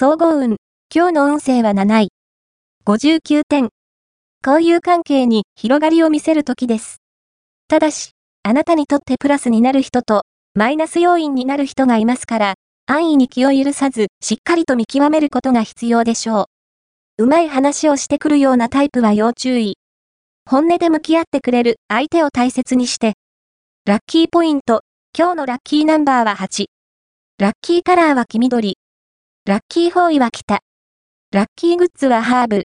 総合運。今日の運勢は7位。59点。交友関係に広がりを見せる時です。ただし、あなたにとってプラスになる人と、マイナス要因になる人がいますから、安易に気を許さず、しっかりと見極めることが必要でしょう。うまい話をしてくるようなタイプは要注意。本音で向き合ってくれる相手を大切にして。ラッキーポイント。今日のラッキーナンバーは8。ラッキーカラーは黄緑。ラッキーフォーイは北。ラッキーグッズはハーブ。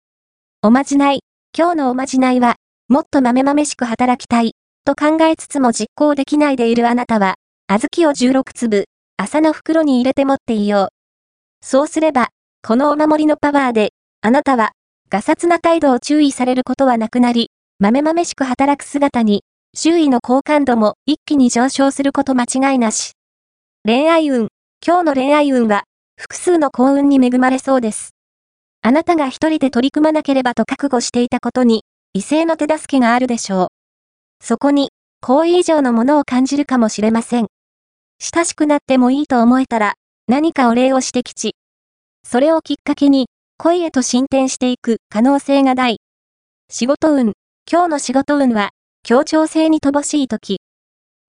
おまじない。今日のおまじないは、もっと豆々しく働きたい。と考えつつも実行できないでいるあなたは、小豆を16粒、朝の袋に入れて持っていよう。そうすれば、このお守りのパワーで、あなたは、ガサツな態度を注意されることはなくなり、豆々しく働く姿に、周囲の好感度も一気に上昇すること間違いなし。恋愛運。今日の恋愛運は、複数の幸運に恵まれそうです。あなたが一人で取り組まなければと覚悟していたことに、異性の手助けがあるでしょう。そこに、好意以上のものを感じるかもしれません。親しくなってもいいと思えたら、何かお礼をしてきち。それをきっかけに、恋へと進展していく可能性が大。仕事運。今日の仕事運は、協調性に乏しい時。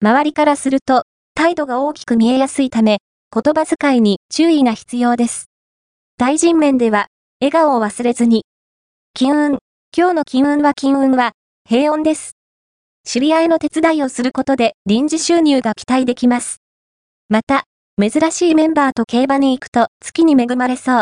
周りからすると、態度が大きく見えやすいため、言葉遣いに注意が必要です。対人面では、笑顔を忘れずに。金運。今日の金運は金運は、平穏です。知り合いの手伝いをすることで臨時収入が期待できます。また、珍しいメンバーと競馬に行くと月に恵まれそう。